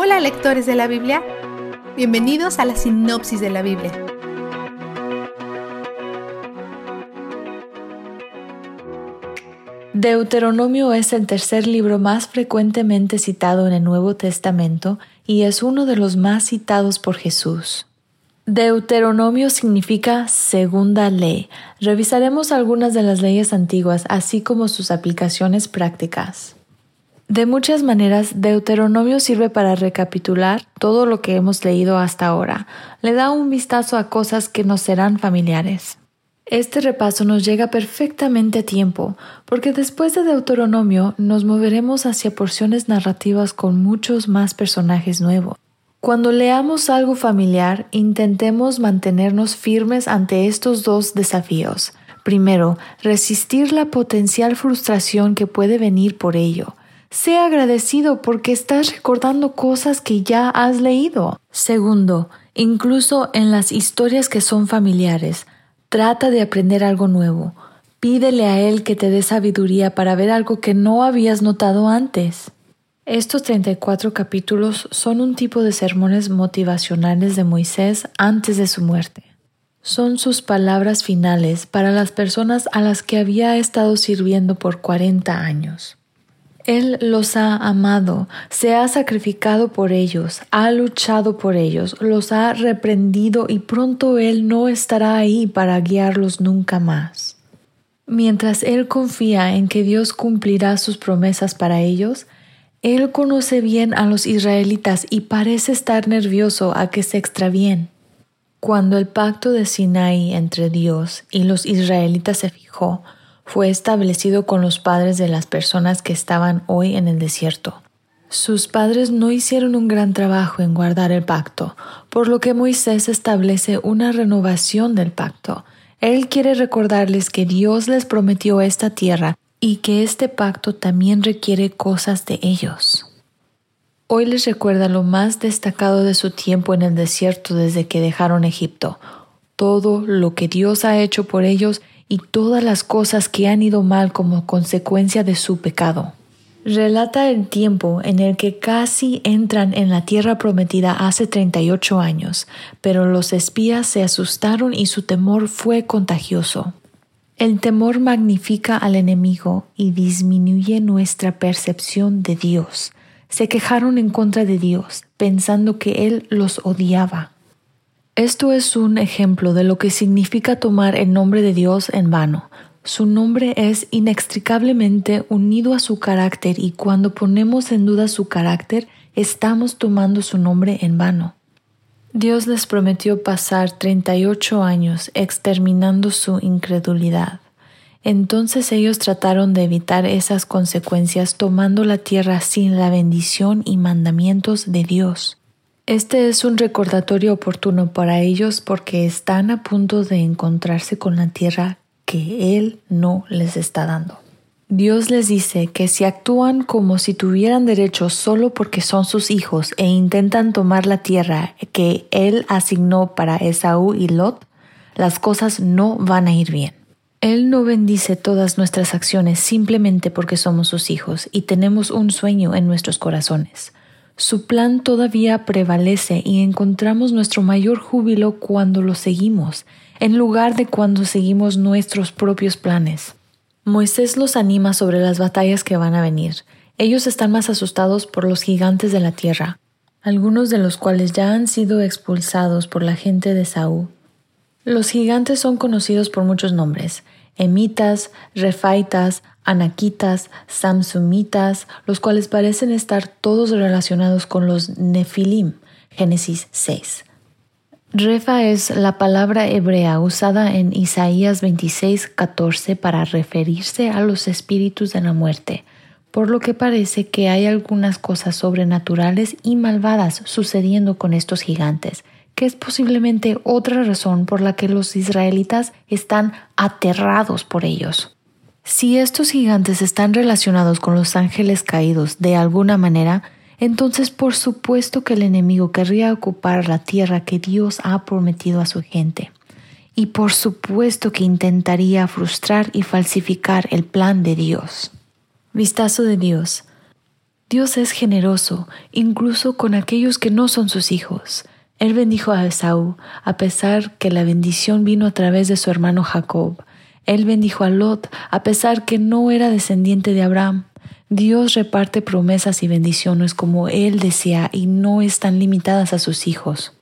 Hola lectores de la Biblia, bienvenidos a la sinopsis de la Biblia. Deuteronomio es el tercer libro más frecuentemente citado en el Nuevo Testamento y es uno de los más citados por Jesús. Deuteronomio significa segunda ley. Revisaremos algunas de las leyes antiguas, así como sus aplicaciones prácticas. De muchas maneras, Deuteronomio sirve para recapitular todo lo que hemos leído hasta ahora. Le da un vistazo a cosas que nos serán familiares. Este repaso nos llega perfectamente a tiempo, porque después de Deuteronomio nos moveremos hacia porciones narrativas con muchos más personajes nuevos. Cuando leamos algo familiar, intentemos mantenernos firmes ante estos dos desafíos. Primero, resistir la potencial frustración que puede venir por ello. Sé agradecido porque estás recordando cosas que ya has leído. Segundo, incluso en las historias que son familiares, trata de aprender algo nuevo. Pídele a Él que te dé sabiduría para ver algo que no habías notado antes. Estos 34 capítulos son un tipo de sermones motivacionales de Moisés antes de su muerte. Son sus palabras finales para las personas a las que había estado sirviendo por 40 años. Él los ha amado, se ha sacrificado por ellos, ha luchado por ellos, los ha reprendido y pronto Él no estará ahí para guiarlos nunca más. Mientras Él confía en que Dios cumplirá sus promesas para ellos, Él conoce bien a los israelitas y parece estar nervioso a que se extravíen. Cuando el pacto de Sinai entre Dios y los israelitas se fijó, fue establecido con los padres de las personas que estaban hoy en el desierto. Sus padres no hicieron un gran trabajo en guardar el pacto, por lo que Moisés establece una renovación del pacto. Él quiere recordarles que Dios les prometió esta tierra y que este pacto también requiere cosas de ellos. Hoy les recuerda lo más destacado de su tiempo en el desierto desde que dejaron Egipto, todo lo que Dios ha hecho por ellos y todas las cosas que han ido mal como consecuencia de su pecado. Relata el tiempo en el que casi entran en la tierra prometida hace 38 años, pero los espías se asustaron y su temor fue contagioso. El temor magnifica al enemigo y disminuye nuestra percepción de Dios. Se quejaron en contra de Dios, pensando que Él los odiaba. Esto es un ejemplo de lo que significa tomar el nombre de Dios en vano. Su nombre es inextricablemente unido a su carácter y cuando ponemos en duda su carácter, estamos tomando su nombre en vano. Dios les prometió pasar 38 años exterminando su incredulidad. Entonces ellos trataron de evitar esas consecuencias tomando la tierra sin la bendición y mandamientos de Dios. Este es un recordatorio oportuno para ellos porque están a punto de encontrarse con la tierra que Él no les está dando. Dios les dice que si actúan como si tuvieran derecho solo porque son sus hijos e intentan tomar la tierra que Él asignó para Esaú y Lot, las cosas no van a ir bien. Él no bendice todas nuestras acciones simplemente porque somos sus hijos y tenemos un sueño en nuestros corazones. Su plan todavía prevalece y encontramos nuestro mayor júbilo cuando lo seguimos, en lugar de cuando seguimos nuestros propios planes. Moisés los anima sobre las batallas que van a venir. Ellos están más asustados por los gigantes de la tierra, algunos de los cuales ya han sido expulsados por la gente de Saúl. Los gigantes son conocidos por muchos nombres, emitas, refaitas, anaquitas, samsumitas, los cuales parecen estar todos relacionados con los nefilim, Génesis 6. Refa es la palabra hebrea usada en Isaías 26, 14 para referirse a los espíritus de la muerte, por lo que parece que hay algunas cosas sobrenaturales y malvadas sucediendo con estos gigantes, que es posiblemente otra razón por la que los israelitas están aterrados por ellos. Si estos gigantes están relacionados con los ángeles caídos de alguna manera, entonces por supuesto que el enemigo querría ocupar la tierra que Dios ha prometido a su gente. Y por supuesto que intentaría frustrar y falsificar el plan de Dios. Vistazo de Dios. Dios es generoso, incluso con aquellos que no son sus hijos. Él bendijo a Esaú, a pesar que la bendición vino a través de su hermano Jacob. Él bendijo a Lot, a pesar que no era descendiente de Abraham. Dios reparte promesas y bendiciones como Él desea y no están limitadas a sus hijos.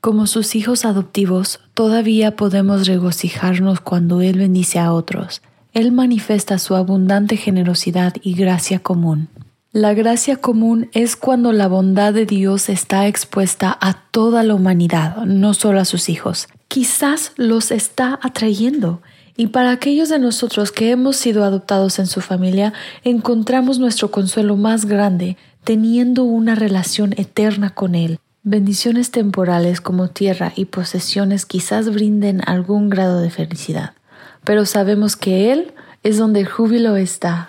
Como sus hijos adoptivos, todavía podemos regocijarnos cuando Él bendice a otros. Él manifiesta su abundante generosidad y gracia común. La gracia común es cuando la bondad de Dios está expuesta a toda la humanidad, no solo a sus hijos. Quizás los está atrayendo. Y para aquellos de nosotros que hemos sido adoptados en su familia, encontramos nuestro consuelo más grande teniendo una relación eterna con Él. Bendiciones temporales como tierra y posesiones quizás brinden algún grado de felicidad, pero sabemos que Él es donde el júbilo está.